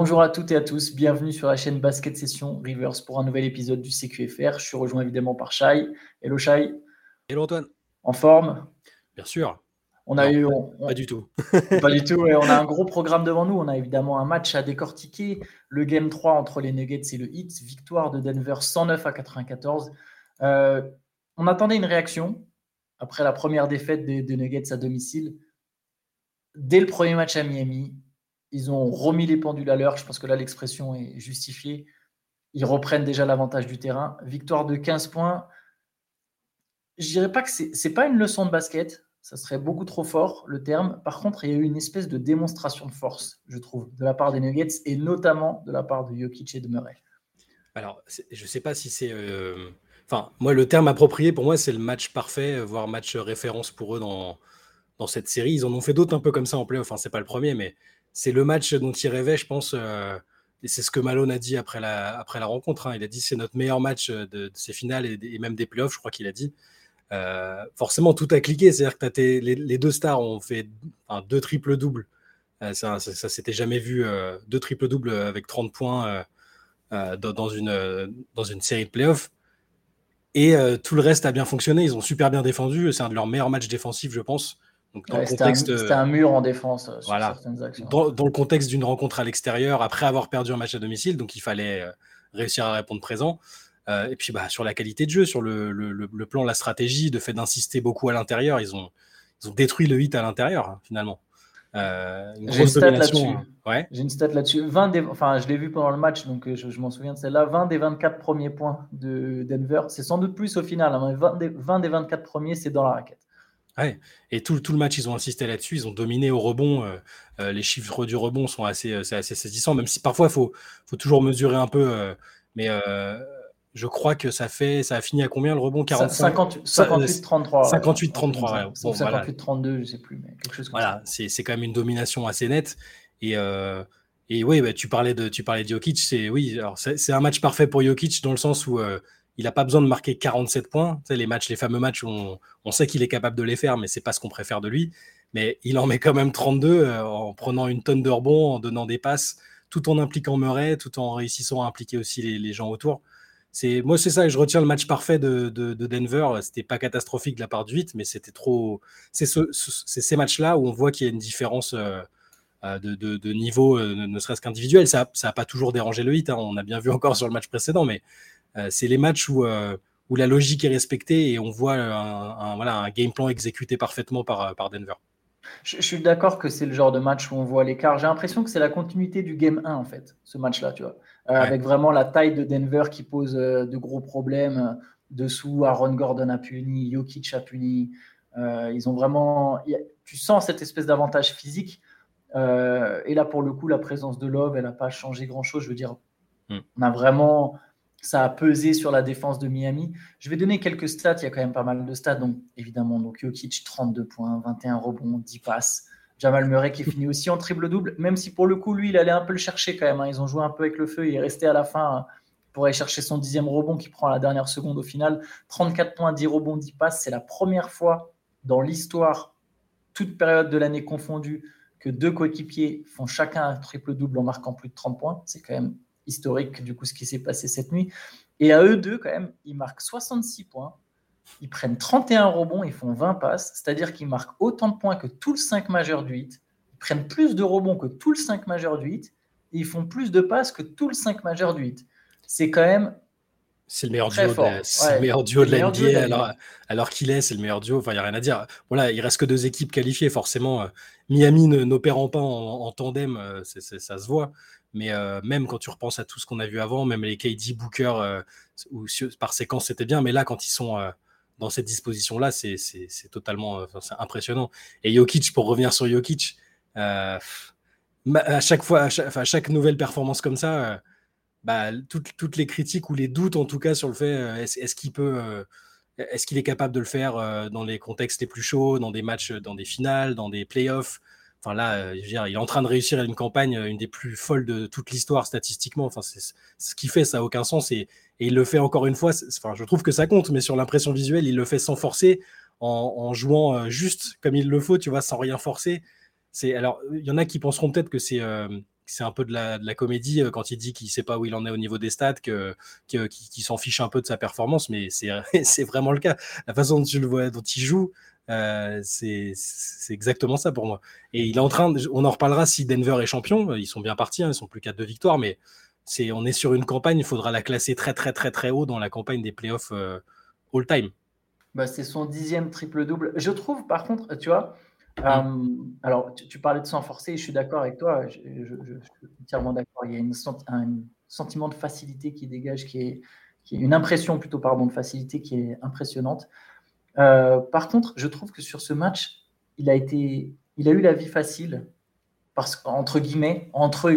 Bonjour à toutes et à tous, bienvenue sur la chaîne Basket Session Rivers pour un nouvel épisode du CQFR. Je suis rejoint évidemment par Shai. Hello Shai. Hello Antoine. En forme? Bien sûr. On a eu. Pas du tout. pas du tout. On a un gros programme devant nous. On a évidemment un match à décortiquer. Le Game 3 entre les Nuggets et le Heat. Victoire de Denver 109 à 94. Euh, on attendait une réaction après la première défaite des, des Nuggets à domicile. Dès le premier match à Miami, ils ont remis les pendules à l'heure. Je pense que là, l'expression est justifiée. Ils reprennent déjà l'avantage du terrain. Victoire de 15 points. Je dirais pas que c'est n'est pas une leçon de basket. Ça serait beaucoup trop fort, le terme. Par contre, il y a eu une espèce de démonstration de force, je trouve, de la part des Nuggets et notamment de la part de Jokic et de Murray. Alors, je ne sais pas si c'est. Euh, enfin, moi, le terme approprié pour moi, c'est le match parfait, voire match référence pour eux dans, dans cette série. Ils en ont fait d'autres un peu comme ça en play. Enfin, c'est pas le premier, mais c'est le match dont il rêvait, je pense. Euh, et c'est ce que Malone a dit après la, après la rencontre. Hein. Il a dit c'est notre meilleur match de, ces finales et, même des playoffs, je crois qu'il a dit. Euh, forcément, tout a cliqué. C'est-à-dire que les, deux stars ont fait deux triples-doubles. Euh, ça, ça, s'était jamais vu. deux triples-doubles avec 30 points dans, une, dans une série de playoffs. Et tout le reste a bien fonctionné. Ils ont super bien défendu. C'est un de leurs meilleurs matchs défensifs, je pense c'était un, mur en défense euh, sur certaines actions. Dans, le contexte d'une rencontre à l'extérieur, après avoir perdu un match à domicile, donc il fallait euh, réussir à répondre présent. Euh, et puis bah, sur la qualité de jeu, sur le, le, le plan, la stratégie, de fait d'insister beaucoup à l'intérieur, ils ont, ils ont détruit le hit à l'intérieur, hein, finalement. J'ai une stat là-dessus. Ouais. J'ai une stat là-dessus. Enfin, je l'ai vu pendant le match, donc je, m'en souviens de celle-là. 20 des 24 premiers points de Denver. C'est sans doute plus au final. Hein, mais 20 des, 20 des 24 premiers, c'est dans la raquette. Et tout, tout, le match, ils ont insisté là-dessus, ils ont dominé au rebond. Euh, euh, les chiffres du rebond sont assez, euh, assez saisissants, même si parfois il faut, faut, toujours mesurer un peu. mais je crois que ça fait, ça a fini à combien le rebond? 45 58-33. 58-33. 58-32, je sais plus, mais quelque chose comme voilà, c'est quand même une domination assez nette. Et, et oui, bah, tu parlais de, tu parlais de Jokic, c'est oui, c'est un match parfait pour Jokic dans le sens où il n'a pas besoin de marquer 47 points. Les matchs, les fameux matchs on, sait qu'il est capable de les faire, mais c'est pas ce qu'on préfère de lui. Mais il en met quand même 32 euh, en prenant une tonne de rebonds, en donnant des passes, tout en impliquant Murray, tout en réussissant à impliquer aussi les, gens autour. C'est moi, c'est ça. Et je retiens le match parfait de, de, de Denver. C'était pas catastrophique de la part du 8, mais c'était trop. C'est ces matchs-là où on voit qu'il y a une différence. Euh, euh, de, niveau, ne serait-ce qu'individuel. Ça n'a pas toujours dérangé le hit. Hein. On a bien vu encore sur le match précédent, mais c'est les matchs où, euh, où la logique est respectée et on voit un, voilà, un game plan exécuté parfaitement par, par Denver. Je, suis d'accord que c'est le genre de match où on voit l'écart. J'ai l'impression que c'est la continuité du game 1, en fait, ce match-là, tu vois. Euh, avec vraiment la taille de Denver qui pose de gros problèmes. Dessous, Aaron Gordon a puni, Jokic a puni. ils ont vraiment. Tu sens cette espèce d'avantage physique. et là, pour le coup, la présence de Love, elle n'a pas changé grand-chose. Je veux dire, hmm. on a vraiment ça a pesé sur la défense de Miami. Je vais donner quelques stats, il y a quand même pas mal de stats. Donc, évidemment, donc Jokic, 32 points, 21 rebonds, 10 passes. Jamal Murray qui finit aussi en triple-double, même si pour le coup, lui, il allait un peu le chercher quand même. Hein. Ils ont joué un peu avec le feu, il est resté à la fin hein, pour aller chercher son dixième rebond qui prend la dernière seconde au final. 34 points, 10 rebonds, 10 passes. C'est la première fois dans l'histoire, toute période de l'année confondue, que deux coéquipiers font chacun un triple-double en marquant plus de 30 points. C'est quand même historique du coup ce qui s'est passé cette nuit. Et à eux deux, quand même, ils marquent 66 points, ils prennent 31 rebonds, ils font 20 passes, c'est-à-dire qu'ils marquent autant de points que tout le 5 majeur du 8, ils prennent plus de rebonds que tout le 5 majeur du 8, et ils font plus de passes que tout le 5 majeur du 8. C'est quand même c'est le meilleur duo, de la, le meilleur duo de la NBA, alors, alors qu'il est, c'est le meilleur duo. Enfin, il n'y a rien à dire. Voilà, il reste que deux équipes qualifiées, forcément. Euh, Miami n'opérant pas en, en tandem, euh, ça se voit. Mais euh, même quand tu repenses à tout ce qu'on a vu avant, même les KD Booker, euh, où, par séquence, c'était bien. Mais là, quand ils sont euh, dans cette disposition-là, c'est totalement impressionnant. Et Jokic, pour revenir sur Jokic, à chaque fois, à chaque, nouvelle performance comme ça, bah, toutes, les critiques ou les doutes, en tout cas, sur le fait est-ce qu'il peut. est-ce qu'il est capable de le faire dans les contextes les plus chauds, dans des matchs, dans des finales, dans des playoffs? Enfin là, euh, je veux dire, il est en train de réussir une campagne, euh, une des plus folles de toute l'histoire statistiquement. Enfin, ce qu'il fait, ça n'a aucun sens et, il le fait encore une fois. Enfin, je trouve que ça compte, mais sur l'impression visuelle, il le fait sans forcer, en, jouant euh, juste comme il le faut, tu vois, sans rien forcer. Alors, il y en a qui penseront peut-être que c'est c'est un peu de la, comédie quand il dit qu'il sait pas où il en est au niveau des stats, que, qu'il s'en fiche un peu de sa performance, mais c'est vraiment le cas. La façon dont tu le vois, dont il joue, c'est exactement ça pour moi. Et il est en train, on en reparlera si Denver est champion, ils sont bien partis, hein, ils sont plus qu'à deux victoires, mais c'est on est sur une campagne, il faudra la classer très très très très haut dans la campagne des playoffs all-time. Bah, c'est son dixième triple-double. Je trouve, par contre, tu vois, euh, alors tu, parlais de s'en forcer, je suis d'accord avec toi, je, suis entièrement d'accord. Il y a un sentiment de facilité qui dégage, qui est, une impression plutôt, pardon, de facilité qui est impressionnante. Euh, par contre, je trouve que sur ce match, il a, été, il a eu la vie facile, parce, entre guillemets, entre,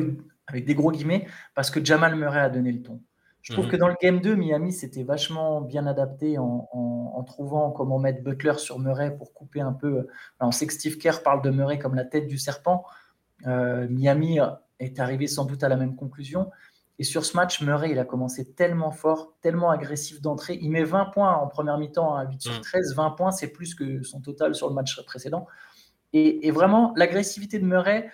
avec des gros guillemets, parce que Jamal Murray a donné le ton. Je trouve mhm. que dans le game 2, Miami s'était vachement bien adapté en, trouvant comment mettre Butler sur Murray pour couper un peu. on sait que Steve Kerr parle de Murray comme la tête du serpent. Euh, Miami est arrivé sans doute à la même conclusion. Et sur ce match, Murray, il a commencé tellement fort, tellement agressif d'entrée. Il met 20 points en première mi-temps à 8 sur 13. Mhm. 20 points, c'est plus que son total sur le match précédent. Et, vraiment, l'agressivité de Murray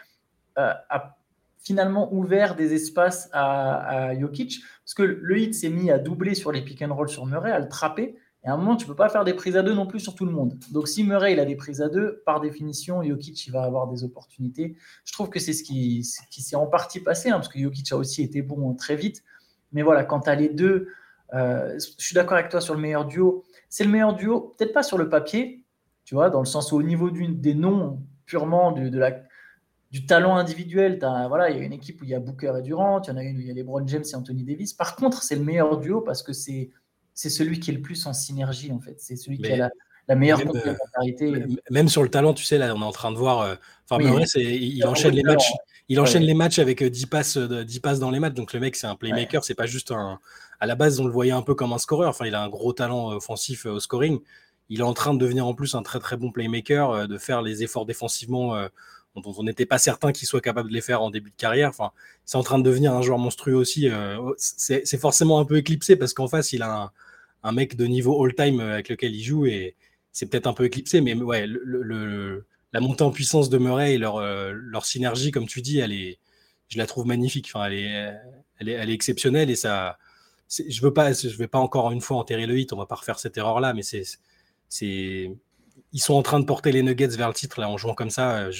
euh, a finalement ouvert des espaces à, Jokic, parce que le hit s'est mis à doubler sur les pick and roll sur Murray, à le trapper. Et à un moment, tu peux pas faire des prises à deux non plus sur tout le monde. Donc si Murray il a des prises à deux, par définition, Jokic il va avoir des opportunités. Je trouve que c'est ce qui, s'est en partie passé, hein, parce que Jokic a aussi été bon très vite. Mais voilà, quand tu as les deux, euh, je suis d'accord avec toi sur le meilleur duo. C'est le meilleur duo, peut-être pas sur le papier, tu vois, dans le sens où au niveau des noms purement de la du talent individuel. voilà, il y a une équipe où il y a Booker et Durant, il y en a une où il y a LeBron James et Anthony Davis. Par contre, c'est le meilleur duo parce que c'est c'est celui qui est le plus en synergie en fait. C'est celui qui a la, meilleure même, complémentarité. Même sur le talent, tu sais, là, on est en train de voir. Euh, enfin, il, enchaîne les matchs. Il enchaîne les matchs avec 10 euh, passes, 10 passes dans les matchs. Donc le mec, c'est un playmaker. C'est pas juste un. À la base, on le voyait un peu comme un scoreur. Enfin, il a un gros talent offensif au scoring. Il est en train de devenir en plus un très très bon playmaker, de faire les efforts défensivement on n'était pas certain qu'il soit capable de les faire en début de carrière. C'est en train de devenir un joueur monstrueux aussi. Euh, c'est forcément un peu éclipsé parce qu'en face, il a un, mec de niveau all-time avec lequel il joue et c'est peut-être un peu éclipsé, mais ouais, la montée en puissance de Murray et leur, euh, synergie, comme tu dis, elle je la trouve magnifique. Enfin, elle est, elle est, elle est exceptionnelle et ça. Je je vais pas encore une fois enterrer le hit. On va pas refaire cette erreur-là, mais c'est, c'est, ils sont en train de porter les Nuggets vers le titre là en jouant comme ça. Euh,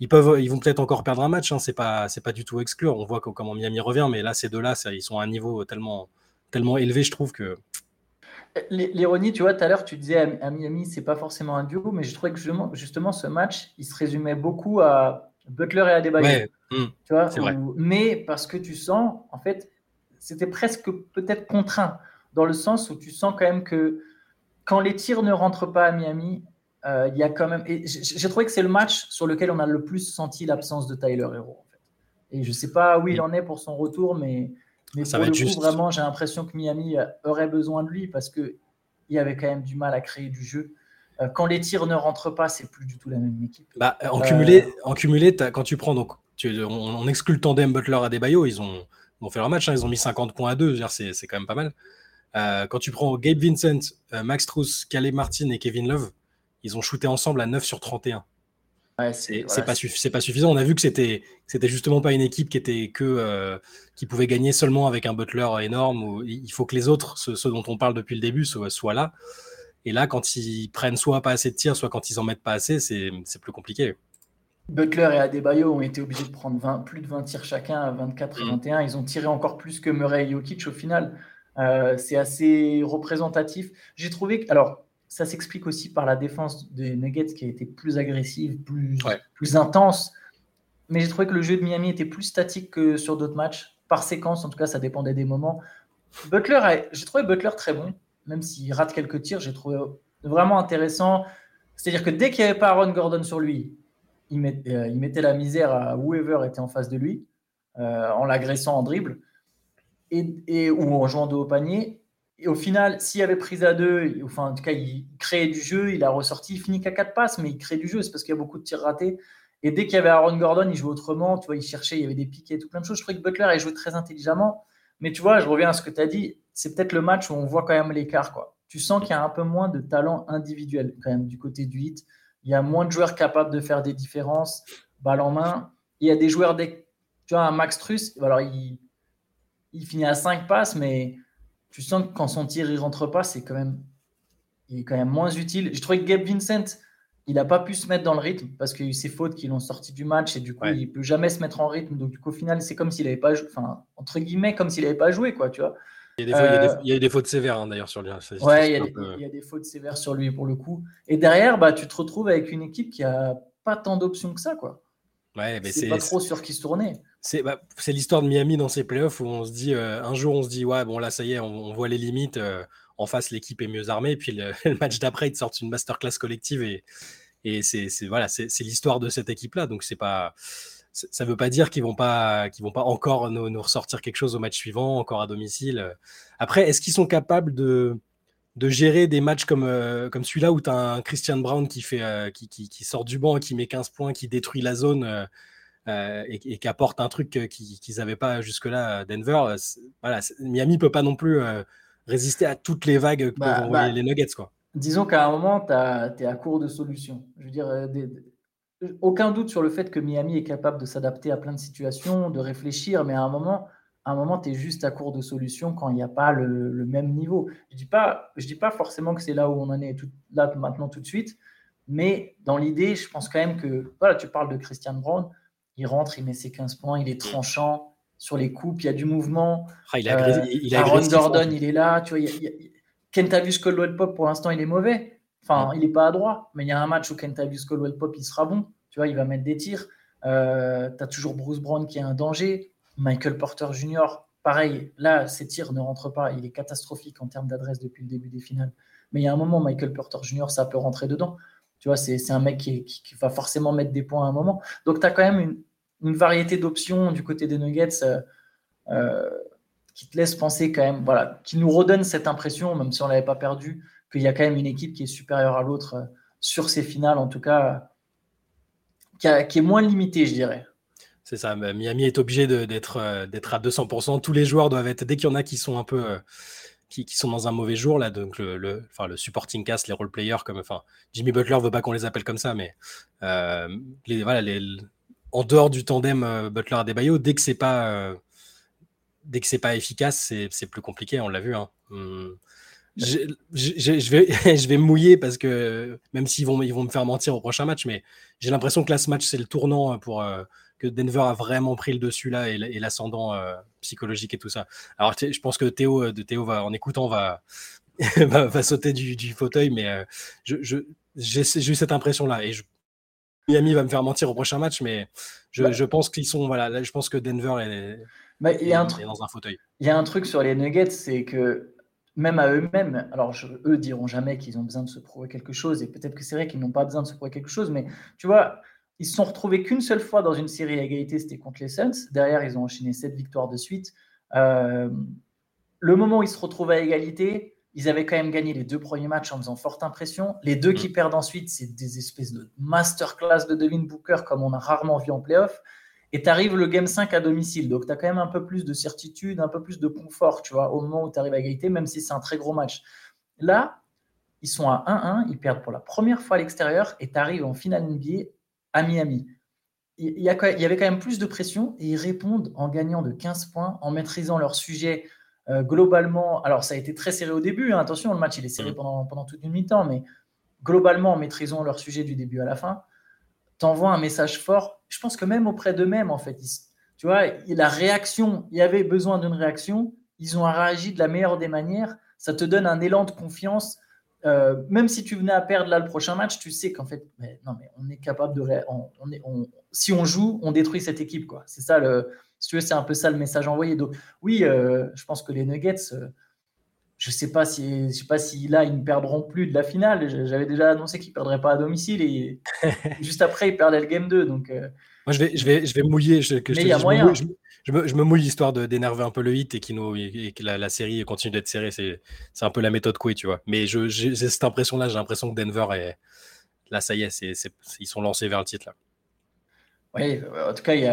ils peuvent, ils vont peut-être encore perdre un match. Hein, c'est pas, c'est pas du tout exclure. On voit comment Miami revient, mais là ces deux-là, ils sont à un niveau tellement, tellement élevé, je trouve que. L'ironie, tu vois, tout à l'heure, tu disais à, Miami, c'est pas forcément un duo, mais je trouvais que justement, justement, ce match, il se résumait beaucoup à Butler et Adebayo. Ouais, hmm, tu vois, vrai. mais parce que tu sens, en fait, c'était presque peut-être contraint, dans le sens où tu sens quand même que quand les tirs ne rentrent pas à Miami, il y a quand même. J'ai trouvé que c'est le match sur lequel on a le plus senti l'absence de Tyler Hero. En fait. Et je ne sais pas où il en est pour son retour, mais, mais pour le coup, vraiment, j'ai l'impression que Miami aurait besoin de lui parce qu'il y avait quand même du mal à créer du jeu. Euh, quand les tirs ne rentrent pas, c'est plus du tout la même équipe. Bah, en, cumulé, euh, en cumulé, quand tu prends donc, tu, on, exclut le tandem Butler à Debayo, ils ont, ils ont fait leur match, hein, ils ont mis 50 points à deux, c'est quand même pas mal. quand tu prends Gabe Vincent, Max Truss, Calais Martin et Kevin Love, ils ont shooté ensemble à 9 sur 31. Ouais, c'est pas, pas, suffisant. On a vu que c'était justement pas une équipe qui était que euh, qui pouvait gagner seulement avec un Butler énorme. Où il faut que les autres, ceux, dont on parle depuis le début, soient, là. Et là, quand ils prennent soit pas assez de tirs, soit quand ils en mettent pas assez, c'est plus compliqué. Butler et Adebayo ont été obligés de prendre plus de 20 tirs chacun à 24 et 21. Mm. Ils ont tiré encore plus que Murray et Jokic au final. Euh, c'est assez représentatif. J'ai trouvé que, alors, ça s'explique aussi par la défense des Nuggets qui a été plus agressive, plus, plus intense. Mais j'ai trouvé que le jeu de Miami était plus statique que sur d'autres matchs. Par séquence, en tout cas, ça dépendait des moments. Butler, j'ai trouvé Butler très bon, même s'il rate quelques tirs, j'ai trouvé vraiment intéressant. C'est-à-dire que dès qu'il n'y avait pas Aaron Gordon sur lui, il, euh, il, mettait la misère à whoever était en face de lui, euh, en l'agressant en dribble, et, et, ou en jouant de haut panier. Et au final, s'il avait prise à deux, enfin, en tout cas, il créait du jeu, il a ressorti, il finit qu'à quatre passes, mais il crée du jeu, c'est parce qu'il y a beaucoup de tirs ratés. Et dès qu'il y avait Aaron Gordon, il jouait autrement, tu vois, il cherchait, il y avait des piquets, tout plein de choses. Je trouvais que Butler, il jouait très intelligemment. Mais tu vois, je reviens à ce que tu as dit, c'est peut-être le match où on voit quand même l'écart, quoi. Tu sens qu'il y a un peu moins de talent individuel, quand même, du côté du hit. Il y a moins de joueurs capables de faire des différences, balle en main. Il y a des joueurs tu vois, un Max Truss, alors il, il finit à 5 passes, mais tu sens que quand son tir ne rentre pas, c'est quand même, il est quand même moins utile. Je trouvais que Gabe Vincent, il n'a pas pu se mettre dans le rythme parce qu'il y a eu ses fautes qui l'ont sorti du match et du coup, il ne peut jamais se mettre en rythme. Donc, du coup, au final, c'est comme s'il n'avait pas joué, enfin, entre guillemets, comme s'il n'avait pas joué, quoi, tu vois. Il y a eu des, fautes sévères hein, d'ailleurs sur lui. Hein. Ouais, il y, a des, fautes sévères sur lui pour le coup. Et derrière, bah, tu te retrouves avec une équipe qui a pas tant d'options que ça, quoi. Ouais, mais c'est pas trop sur qui se tourner. Bah, c'est l'histoire de Miami dans ses playoffs où on se dit euh, un jour on se dit ouais bon là ça y est on, voit les limites euh, en face l'équipe est mieux armée. Puis le, match d'après ils te sortent une masterclass collective et, c'est voilà c'est l'histoire de cette équipe là donc c'est pas ça veut pas dire qu'ils vont pas vont pas encore nous, ressortir quelque chose au match suivant encore à domicile. Après est-ce qu'ils sont capables de de gérer des matchs comme, euh, comme celui-là où tu as un Christian Brown qui, fait, qui, sort du banc, qui met 15 points, qui détruit la zone euh, et, qui apporte un truc qu'ils n'avaient pas jusque-là à Denver. Euh, voilà, Miami peut pas non plus euh, résister à toutes les vagues que bah, bah, les Nuggets. Quoi. Disons qu'à un moment, tu es à court de solutions. Je veux dire, aucun doute sur le fait que Miami est capable de s'adapter à plein de situations, de réfléchir, mais à un moment, à un moment, tu es juste à court de solutions quand il n'y a pas le, même niveau. Je ne dis, pas, dis pas forcément que c'est là où on en est tout, là maintenant tout de suite, mais dans l'idée, je pense quand même que, voilà, tu parles de Christian Brown, il rentre, il met ses 15 points, il est tranchant sur les coupes, il y a du mouvement. Ah, il a, euh, il Aaron Gordon, il est là. Tu vois, il Kentavius Caldwell Pop, pour l'instant, il est mauvais. Enfin, il n'est pas à droit. Mais il y a un match où Kentavius Caldwell Pop, il sera bon. Tu vois, il va mettre des tirs. Euh, tu as toujours Bruce Brown qui est un danger. Michael Porter Jr., pareil. Là, ses tirs ne rentrent pas. Il est catastrophique en termes d'adresse depuis le début des finales. Mais il y a un moment, Michael Porter Jr., ça peut rentrer dedans. Tu vois, c'est un mec qui, qui, va forcément mettre des points à un moment. Donc, tu as quand même une, une variété d'options du côté des Nuggets euh, euh, qui te laisse penser quand même, voilà, qui nous redonne cette impression, même si on ne l'avait pas perdu, qu'il y a quand même une équipe qui est supérieure à l'autre euh, sur ces finales, en tout cas, qui, est moins limitée, je dirais. C'est ça, Miami est obligé d'être à 200%. Tous les joueurs doivent être, dès qu'il y en a qui sont un peu. Qui, sont dans un mauvais jour là donc le, le, enfin, le supporting cast les role players comme enfin Jimmy Butler veut pas qu'on les appelle comme ça mais les, voilà les, en dehors du tandem euh, Butler Adebayo, dès que c'est pas euh, dès que c'est pas efficace, c'est plus compliqué. On l'a vu. Hein. Hmm. Je, vais, mouiller parce que même s'ils vont, ils vont me faire mentir au prochain match, mais j'ai l'impression que là, ce match, c'est le tournant pour euh, que Denver a vraiment pris le dessus là et, l'ascendant psychologique et tout ça. Alors, je pense que Théo, de Théo va, en écoutant, va, va, sauter du, du, fauteuil, mais j'ai eu cette impression là et je, Miami va me faire mentir au prochain match, mais je, bah. pense qu'ils sont. Voilà, je pense que Denver est, bah, y a un dans un fauteuil. Il y a un truc sur les Nuggets, c'est que même à eux-mêmes, alors eux diront jamais qu'ils ont besoin de se prouver quelque chose, et peut-être que c'est vrai qu'ils n'ont pas besoin de se prouver quelque chose, mais tu vois, ils se sont retrouvés qu'une seule fois dans une série à égalité, c'était contre les Suns. Derrière, ils ont enchaîné sept victoires de suite. Euh, le moment où ils se retrouvent à égalité, ils avaient quand même gagné les deux premiers matchs en faisant forte impression. Les deux qui mm. perdent ensuite, c'est des espèces de masterclass de Devin Booker comme on a rarement vu en playoff. Et tu arrives le game 5 à domicile. Donc tu as quand même un peu plus de certitude, un peu plus de confort, tu vois, au moment où tu arrives à égalité, même si c'est un très gros match. Là, ils sont à 1-1, ils perdent pour la première fois à l'extérieur et tu arrives en finale NBA à Miami. Il y, il y avait quand même plus de pression et ils répondent en gagnant de 15 points, en maîtrisant leur sujet euh, globalement, alors ça a été très serré au début, hein, attention, le match il est serré mm. pendant, pendant toute une mi-temps, mais globalement, en maîtrisant leur sujet du début à la fin, t'envoies un message fort. Je pense que même auprès d'eux-mêmes, en fait, tu vois, la réaction, il y avait besoin d'une réaction, ils ont réagi de la meilleure des manières, ça te donne un élan de confiance. Euh, même si tu venais à perdre là le prochain match, tu sais qu'en fait, mais, non, mais on est capable de. On, est, si on joue, on détruit cette équipe. quoi. C'est ça le, si tu veux, c'est un peu ça le message envoyé. Donc, oui, euh, je pense que les Nuggets, euh, je ne sais pas si, je sais pas si là, ils ne perdront plus de la finale. J'avais déjà annoncé qu'ils ne perdraient pas à domicile et juste après, ils perdaient le game 2. Donc, euh, Moi, je vais, je vais, je vais mouiller. Je, moyen. Je me, je, me, mouille histoire d'énerver un peu le hit et, nous, et que la, série continue d'être serrée. C'est un peu la méthode Coué, tu vois. Mais j'ai cette impression-là. J'ai l'impression que Denver est. Là, ça y est, ils sont lancés vers le titre. Là. Oui, en tout cas, il y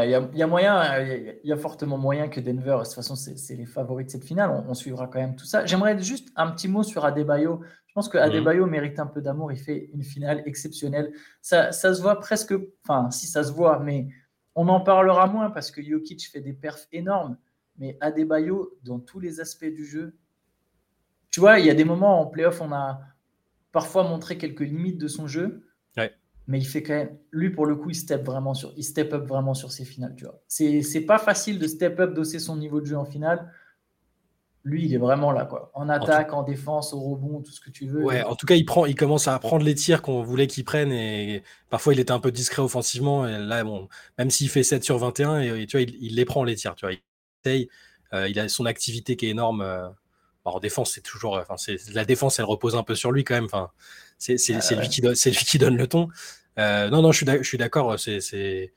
a, moyen, il y a fortement moyen que Denver, de toute façon, c'est les favoris de cette finale. On, suivra quand même tout ça. J'aimerais juste un petit mot sur Adebayo. Je pense que mhm. Adebayo mérite un peu d'amour. Il fait une finale exceptionnelle. Ça, ça se voit presque, enfin, si ça se voit, mais on en parlera moins parce que Jokic fait des perfs énormes, mais Adebayo, dans tous les aspects du jeu, tu vois, il y a des moments en playoff, on a parfois montré quelques limites de son jeu. Mais il fait quand même, lui pour le coup, il step vraiment sur, il step up vraiment sur ses finales, tu vois. C'est pas facile de step up, d'osser son niveau de jeu en finale lui, il est vraiment là, quoi. En attaque, en, défense, au rebond, tout ce que tu veux. Ouais, en tout cas, il, prend, il commence à prendre les tirs qu'on voulait qu'il prenne et parfois il était un peu discret offensivement. Et là, bon, même s'il fait 7 sur 21, et, tu vois, il, les prend les tirs, tu vois. Il euh, il a son activité qui est énorme. Euh, en défense, c'est toujours. Enfin, c'est, la défense, elle repose un peu sur lui quand même. Enfin, c'est, c'est, lui, qui donne, c'est lui qui donne le ton. Euh, non, non, je suis, je suis d'accord. C'est, c'est,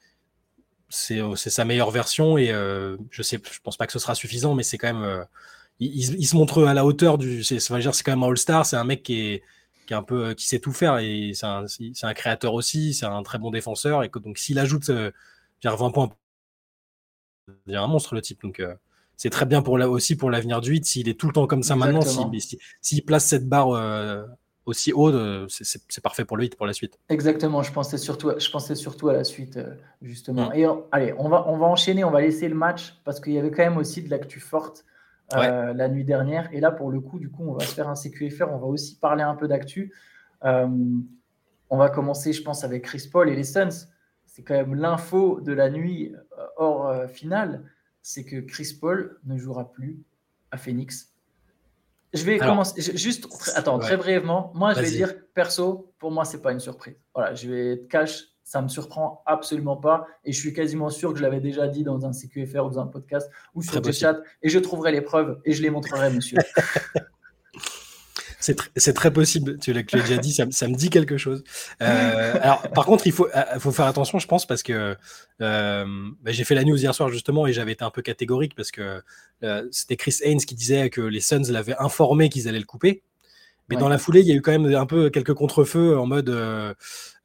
c'est, sa meilleure version et je sais, je pense pas que ce sera suffisant, mais c'est quand même il, se montre à la hauteur du. C'est quand même un All-Star, c'est un mec qui est, qui est un peu qui sait tout faire et c'est un, un, créateur aussi, c'est un très bon défenseur et que, donc s'il ajoute euh, 20 points, il un monstre le type. Donc euh, c'est très bien pour la, aussi pour l'avenir du 8 s'il est tout le temps comme ça maintenant, s'il place cette barre euh, aussi haut, euh, c'est parfait pour le 8 pour la suite. Exactement, je pensais surtout, je pensais surtout à la suite justement. Mm. Et allez, on va, on va enchaîner, on va laisser le match parce qu'il y avait quand même aussi de l'actu forte. Euh, la nuit dernière. Et là, pour le coup, du coup, on va se faire un CQFR. On va aussi parler un peu d'actu. Euh, on va commencer, je pense, avec Chris Paul et les Suns. C'est quand même l'info de la nuit euh, hors finale. C'est que Chris Paul ne jouera plus à Phoenix. Je vais commencer juste. Attends, très brièvement. Moi, je vais dire perso. Pour moi, c'est pas une surprise. Voilà, je vais être cash ça me surprend absolument pas. Et je suis quasiment sûr que je l'avais déjà dit dans un CQFR ou dans un podcast ou sur le chat. Et je trouverai les preuves et je les montrerai, monsieur. C'est très possible, tu l'as déjà dit, ça, me dit quelque chose. Euh, alors, par contre, il faut, euh, faut, faire attention, je pense, parce que euh, bah, j'ai fait la news hier soir justement et j'avais été un peu catégorique parce que c'était Chris Haynes qui disait que les Suns l'avaient informé qu'ils allaient le couper. Mais dans la foulée, il y a eu quand même un peu quelques contrefeux en mode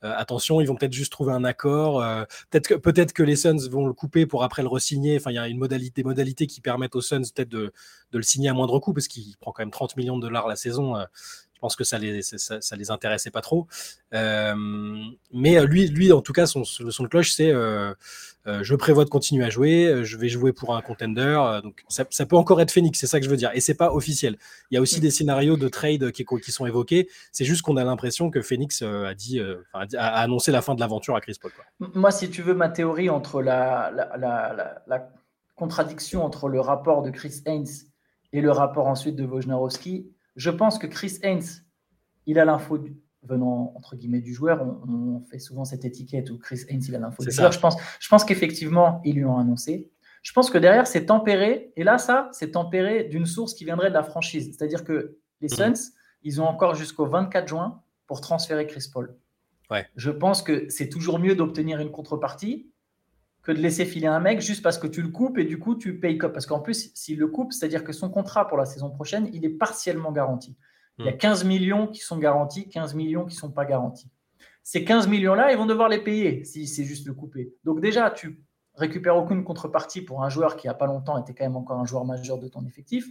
attention, ils vont peut-être juste trouver un accord. Euh, peut-être que, peut que les Suns vont le couper pour après le resigner. Enfin, il y a une modalité, des modalités qui permettent aux Suns peut-être de, de, le signer à moindre coût parce qu'il prend quand même 30 millions de dollars la saison pense que ça les, ça, les intéressait pas trop. Euh, mais euh, lui, lui, en tout cas, son, son cloche, c'est euh, je prévois de continuer à jouer, je vais jouer pour un contender. donc ça, peut encore être Phoenix, c'est ça que je veux dire. Et c'est pas officiel. Il y a aussi des scénarios de trade qui, qui sont évoqués. C'est juste qu'on a l'impression que Phoenix a dit, a, annoncé la fin de l'aventure à Chris Paul. Moi, si tu veux ma théorie entre la, la, la, contradiction entre le rapport de Chris Haynes et le rapport ensuite de Wojnarowski, je pense que Chris Haynes, il a l'info venant entre guillemets du joueur. On, fait souvent cette étiquette où Chris Haynes, il a l'info du joueur. Je pense, je pense qu'effectivement, ils lui ont annoncé. Je pense que derrière, c'est tempéré. Et là, ça, c'est tempéré d'une source qui viendrait de la franchise. C'est-à-dire que les mhm. Suns, ils ont encore jusqu'au 24 juin pour transférer Chris Paul. Ouais. Je pense que c'est toujours mieux d'obtenir une contrepartie que de laisser filer un mec juste parce que tu le coupes et du coup tu payes comme. Parce qu'en plus, s'il le coupe, c'est-à-dire que son contrat pour la saison prochaine, il est partiellement garanti. Il y a 15 hmm. millions qui sont garantis, 15 millions qui ne sont pas garantis. Ces 15 millions-là, ils vont devoir les payer si c'est juste le couper. Donc déjà, tu récupères aucune contrepartie pour un joueur qui, il n'y a pas longtemps, était quand même encore un joueur majeur de ton effectif.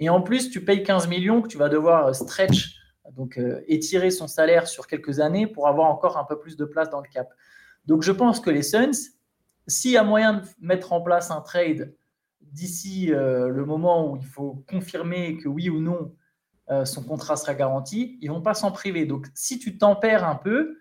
Et en plus, tu payes 15 millions que tu vas devoir euh, stretch, donc euh, étirer son salaire sur quelques années pour avoir encore un peu plus de place dans le cap. Donc je pense que les Suns, s'il y a moyen de mettre en place un trade d'ici euh, le moment où il faut confirmer que oui ou non euh, son contrat sera garanti, ils vont pas s'en priver. Donc si tu tempères un peu,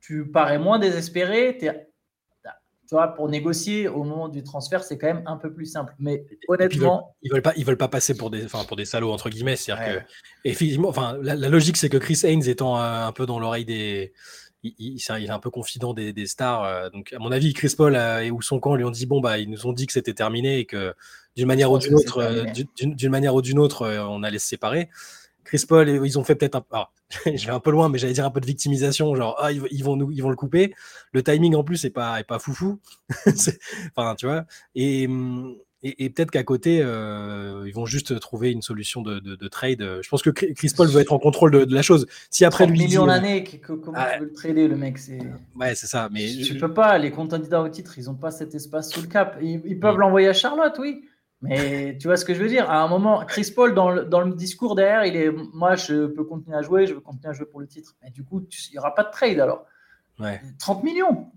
tu parais moins désespéré. Tu vois, pour négocier au moment du transfert, c'est quand même un peu plus simple. Mais honnêtement, ils veulent, veulent pas, ils veulent pas passer pour des, enfin, pour des salauds entre guillemets. C'est-à-dire que, effectivement, enfin, la, logique, c'est que Chris Haynes étant euh, un peu dans l'oreille des, il, est un peu confident des, stars. Euh, donc, à mon avis, Chris Paul euh, et ou son camp lui ont dit bon bah ils nous ont dit que c'était terminé et que d'une manière, ou d'une autre, euh, d'une manière ou d'une autre, on allait se séparer. Chris Paul, ils ont fait peut-être un. Ah, je vais un peu loin, mais j'allais dire un peu de victimisation, genre ah, ils, vont nous, ils vont le couper. Le timing en plus est pas est pas foufou. enfin, tu vois. Et hum, et, peut-être qu'à côté, euh, ils vont juste trouver une solution de, trade. Je pense que Chris Paul veut être en contrôle de, la chose. Si après lui millions l'année, comment tu veux le trader le mec Ouais, c'est ça. Mais tu peux pas. Les candidats au titre, ils ont pas cet espace sous le cap. Ils, peuvent l'envoyer à Charlotte, oui. Mais tu vois ce que je veux dire À un moment, Chris Paul, dans le, dans le, discours derrière, il est moi, je peux continuer à jouer, je veux continuer à jouer pour le titre. Mais du coup, il n'y aura pas de trade alors. 30 millions.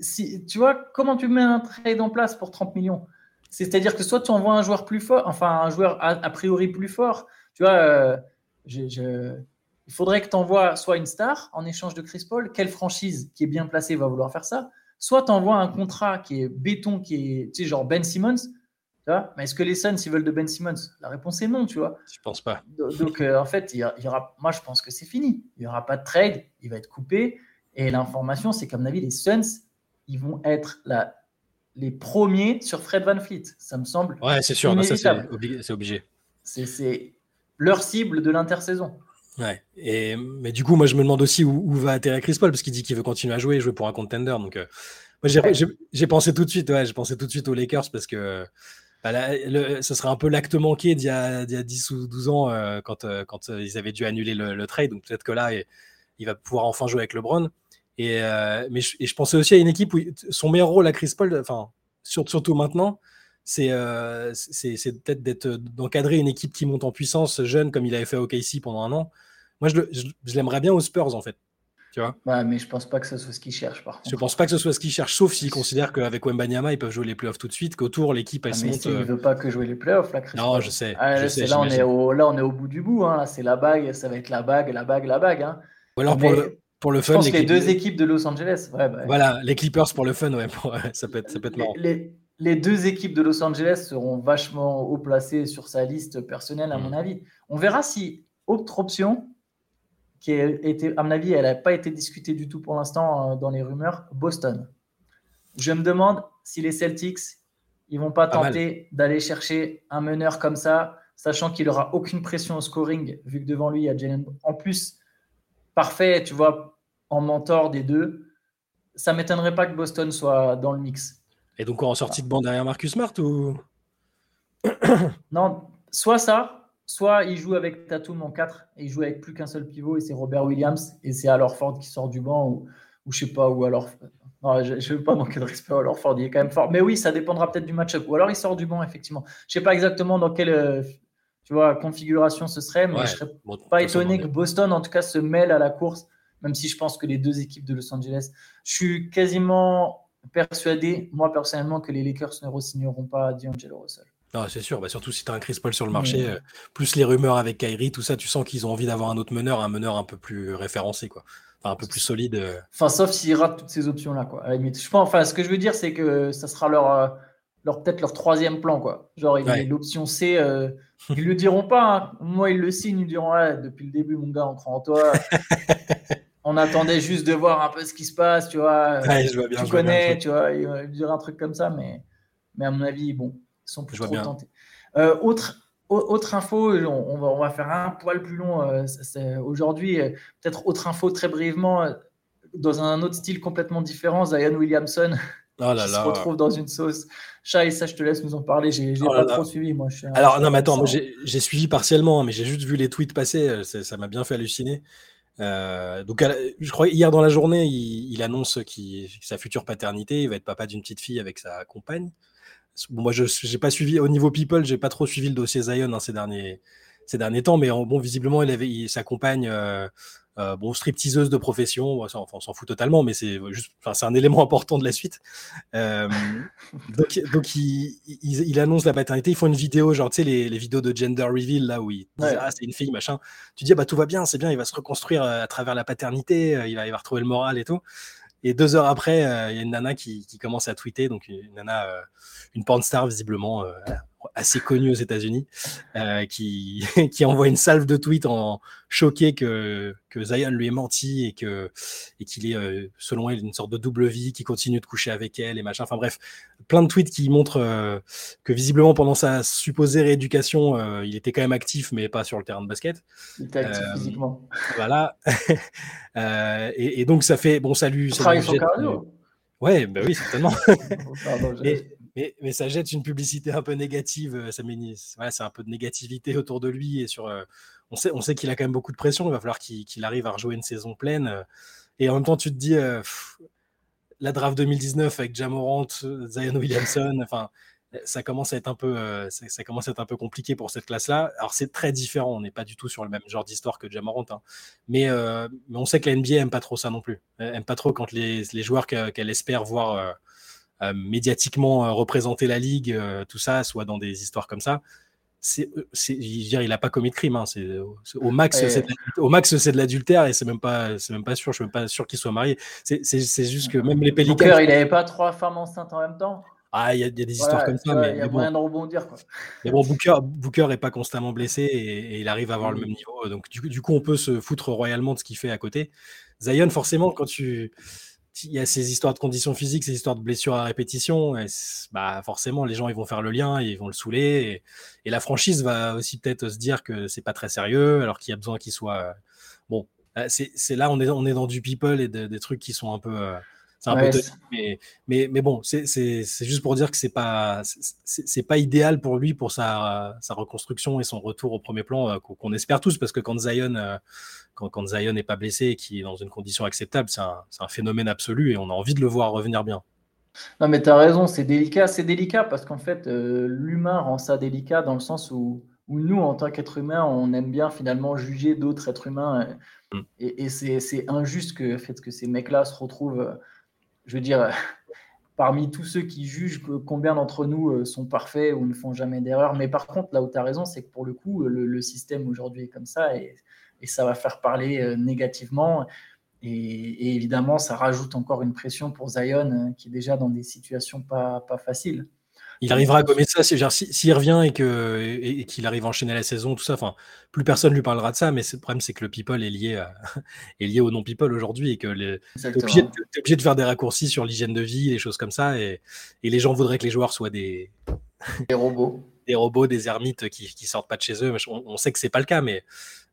Si, tu vois, comment tu mets un trade en place pour 30 millions? C'est-à-dire que soit tu envoies un joueur plus fort, enfin un joueur a, priori plus fort. Tu vois, euh, il faudrait que tu envoies soit une star en échange de Chris Paul. Quelle franchise qui est bien placée va vouloir faire ça Soit tu envoies un contrat qui est béton, qui est tu sais, genre Ben Simmons. Mais est-ce que les Suns, ils veulent de Ben Simmons? La réponse est non, tu vois. Je pense pas. Donc, euh, en fait, il y, aura, moi, je pense que c'est fini. Il n'y aura pas de trade. Il va être coupé. Et l'information, c'est qu'à mon avis, les Suns, ils vont être la, les premiers sur Fred Van Fleet. Ça me semble. Ouais, c'est sûr. c'est obligé. C'est leur cible de l'intersaison. Ouais. Et, mais du coup, moi, je me demande aussi où, va atterrir Chris Paul parce qu'il dit qu'il veut continuer à jouer, jouer pour un contender. Donc, euh, moi, j'ai pensé tout de suite, ouais, j'ai pensé tout de suite aux Lakers parce que bah, ce serait un peu l'acte manqué d'il y, a 10 ou 12 ans euh, quand, euh, quand ils avaient dû annuler le, trade. Donc, peut-être que là, il, va pouvoir enfin jouer avec LeBron. Et, mais je, et je pensais aussi à une équipe où son meilleur rôle à Chris Paul, enfin, surtout maintenant, c'est c'est peut-être d'être d'encadrer une équipe qui monte en puissance jeune comme il avait fait au KC pendant un an moi, je, l'aimerais bien aux Spurs, en fait. Tu vois? Ouais, mais je pense pas que ce soit ce qu'ils cherchent, par contre. Je pense pas que ce soit ce qu'ils cherchent, sauf s'ils considèrent qu'avec Wembanyama, ils peuvent jouer les playoffs tout de suite, qu'autour, l'équipe, elle ah, se monte. Il ne veut pas que jouer les playoffs, là, Non, je sais. Ah, je sais là, on est au, là, on est au bout du bout. Hein. C'est la bague, ça va être la bague, la bague, la bague. Hein. Ou alors, pour le, pour le fun. Je pense les, deux équipes de Los Angeles. Ouais, bah, voilà, les Clippers pour le fun, ouais, ça, peut être, ça peut être marrant. Les, les, deux équipes de Los Angeles seront vachement haut placées sur sa liste personnelle, à mm. mon avis. On verra si autre option qui a été, à mon avis, elle n'a pas été discutée du tout pour l'instant euh, dans les rumeurs, Boston. Je me demande si les Celtics, ils vont pas, tenter d'aller chercher un meneur comme ça, sachant qu'il n'aura aucune pression au scoring, vu que devant lui, il y a Jalen. En plus, parfait, tu vois, en mentor des deux. Ça m'étonnerait pas que Boston soit dans le mix. Et donc, en sortie de banc derrière Marcus Smart ou? Non, soit ça, soit il joue avec Tatum en 4 et il joue avec plus qu'un seul pivot et c'est Robert Williams et c'est alors Ford qui sort du banc ou, ou je sais pas ou alors non, je ne veux pas manquer de respect à Ford il est quand même fort mais oui ça dépendra peut-être du match-up ou alors il sort du banc effectivement je sais pas exactement dans quelle euh, tu vois configuration ce serait mais je serais pas étonné que Boston en tout cas se mêle à la course même si je pense que les deux équipes de Los Angeles je suis quasiment persuadé moi personnellement que les Lakers ne re-signeront pas D'Angelo Russell c'est sûr, bah, surtout si tu as un Chris Paul sur le marché, euh, plus les rumeurs avec Kyrie, tout ça, tu sens qu'ils ont envie d'avoir un autre meneur, un meneur un peu plus référencé, quoi. Enfin, un peu plus solide. Euh. Enfin, sauf s'ils ratent toutes ces options-là, quoi. À la limite. Je pense, enfin, ce que je veux dire, c'est que ça sera leur, euh, leur peut-être leur troisième plan, quoi. Genre, l'option C, ils le diront pas. Hein. Moi, ils le signent, ils diront, depuis le début, mon gars, on croit en toi. on attendait juste de voir un peu ce qui se passe, tu vois. tu connais, tu vois, il va dire un truc comme ça, mais, mais à mon avis, bon, sont plus trop tentés. Euh, autre, autre info, on, va, on, va, faire un poil plus long euh, aujourd'hui. Euh, peut-être autre info très brièvement, dans un autre style complètement différent, Zion Williamson oh se retrouve dans une sauce. Chat, et ça, je te laisse nous en parler. J'ai oh pas trop suivi, moi. Alors, non, mais attends, j'ai suivi partiellement, hein, mais j'ai juste vu les tweets passer. Ça m'a bien fait halluciner. donc, je crois hier dans la journée, il, annonce sa future paternité. Il va être papa d'une petite fille avec sa compagne moi, je n'ai pas suivi, au niveau people, j'ai pas trop suivi le dossier Zion hein, ces, derniers, ces derniers temps, mais bon, visiblement, il avait, il, sa compagne, euh, euh, bon, stripteaseuse de profession, on s'en fout totalement, mais c'est juste, c'est un élément important de la suite. Euh, donc, donc il, il, annonce la paternité, ils font une vidéo, genre, tu sais, les, les, vidéos de gender reveal, là où il dit, ah, c'est une fille, machin. Tu dis, ah, bah, tout va bien, c'est bien, il va se reconstruire à travers la paternité, il va, il va retrouver le moral et tout. Et deux heures après, il y a une nana qui, qui, commence à tweeter, donc une nana une pornstar visiblement euh, assez connue aux États-Unis, euh, qui, qui envoie une salve de tweets en choqué que, que Zion lui ait menti et que et qu'il est euh, selon elle une sorte de double vie, qui continue de coucher avec elle et machin. Enfin bref, plein de tweets qui montrent que visiblement pendant sa supposée rééducation, il était quand même actif, mais pas sur le terrain de basket. Il était actif physiquement. Voilà. et, donc ça fait bon salut. Ça lui jette, Ouais, bah oui, certainement. Pardon, mais, ça jette une publicité un peu négative. Euh, ça c'est un peu de négativité autour de lui. Et sur, euh, on sait, qu'il a quand même beaucoup de pression. Il va falloir qu'il arrive à rejouer une saison pleine. Euh, et en même temps, tu te dis, la draft 2019 avec Jamorant, Zion Williamson, enfin, ça commence à être un peu, ça, commence à être un peu compliqué pour cette classe-là. Alors c'est très différent, on n'est pas du tout sur le même genre d'histoire que Jamorant, hein. mais, on sait que la NBA aime pas trop ça non plus. Elle aime pas trop quand les, joueurs qu'elle espère voir médiatiquement représenter la ligue, tout ça, soit dans des histoires comme ça. C'est, dire, il n'a pas commis de crime. Hein. C'est, au max, c'est de, au max, c'est de l'adultère et c'est même pas, c'est même pas sûr. Je suis même pas sûr qu'il soit marié. C'est, juste que même les Pélicans. il n'avait pas trois femmes enceintes en même temps. Ah, il y, a des histoires comme ça, mais il y a moyen de rebondir. Quoi. Mais bon, Booker, Booker est pas constamment blessé et, il arrive à avoir le même niveau. Donc du, du, coup, on peut se foutre royalement de ce qu'il fait à côté. Zion, forcément, quand tu il y a ces histoires de conditions physiques, ces histoires de blessures à répétition, et bah forcément les gens ils vont faire le lien, ils vont le saouler, et, la franchise va aussi peut-être se dire que c'est pas très sérieux, alors qu'il y a besoin qu'il soit bon. C'est là on est on est dans du people et des trucs qui sont un peu euh, c'est un peu mais, mais, mais, bon, c'est juste pour dire que c'est pas c'est pas idéal pour lui pour sa, sa, reconstruction et son retour au premier plan euh, qu'on espère tous parce que quand Zion euh, quand, quand, Zion n'est pas blessé et qui est dans une condition acceptable, c'est un, un, phénomène absolu et on a envie de le voir revenir bien. Non mais tu as raison, c'est délicat, c'est délicat parce qu'en fait euh, l'humain rend ça délicat dans le sens où, où nous en tant qu'être humain, on aime bien finalement juger d'autres êtres humains mm. et, et c'est injuste que, fait, que ces mecs-là se retrouvent je veux dire, parmi tous ceux qui jugent combien d'entre nous euh, sont parfaits ou ne font jamais d'erreur. Mais par contre, là où tu as raison, c'est que pour le coup, le, système aujourd'hui est comme ça et, ça va faire parler euh, négativement. Et, évidemment, ça rajoute encore une pression pour Zion euh, qui est déjà dans des situations pas, pas faciles. Il arrivera à gommer ça. S'il si, revient et qu'il et, arrive à enchaîner la saison, tout ça, enfin, plus personne lui parlera de ça. Mais le problème, c'est que le people est lié, est lié au non-people aujourd'hui et que tu es, obligé de faire des raccourcis sur l'hygiène de vie, les choses comme ça. Et, les gens voudraient que les joueurs soient des, des robots. des robots, des ermites qui, qui sortent pas de chez eux. On, sait que c'est pas le cas, mais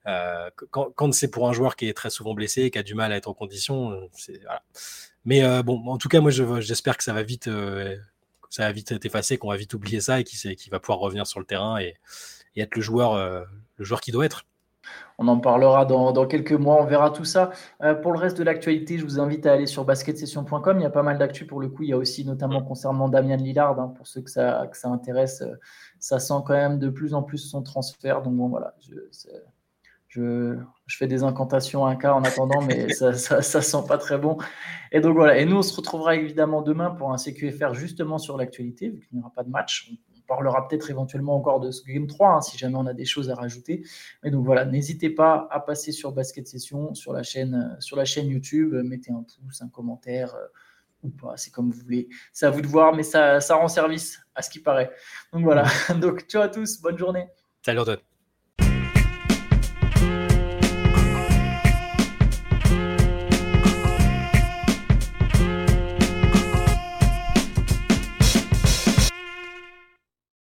euh, quand, c'est pour un joueur qui est très souvent blessé, qui a du mal à être en condition, c'est voilà. Mais euh, bon, en tout cas, moi, j'espère que ça va vite. Euh, ça va vite être effacé, qu'on va vite oublier ça et qu'il va pouvoir revenir sur le terrain et, être le joueur, euh, le joueur qui doit être. On en parlera dans, quelques mois, on verra tout ça. Euh, pour le reste de l'actualité, je vous invite à aller sur basketsession.com. Il y a pas mal d'actu pour le coup. Il y a aussi notamment mm. concernant Damien Lillard, hein, pour ceux que ça, que ça intéresse. Euh, ça sent quand même de plus en plus son transfert. Donc bon, voilà, je, je, fais des incantations à un cas en attendant, mais ça, ça, sent pas très bon. Et donc voilà. Et nous, on se retrouvera évidemment demain pour un CQFR justement sur l'actualité, vu qu'il n'y aura pas de match. On parlera peut-être éventuellement encore de ce Game 3, hein, si jamais on a des choses à rajouter. Mais donc voilà, n'hésitez pas à passer sur Basket Session, sur la chaîne, sur la chaîne YouTube. Mettez un pouce, un commentaire. Euh, ou pas, c'est comme vous voulez. C'est à vous de voir, mais ça, ça rend service à ce qui paraît. Donc voilà. donc ciao à tous, bonne journée. Salut Antoine.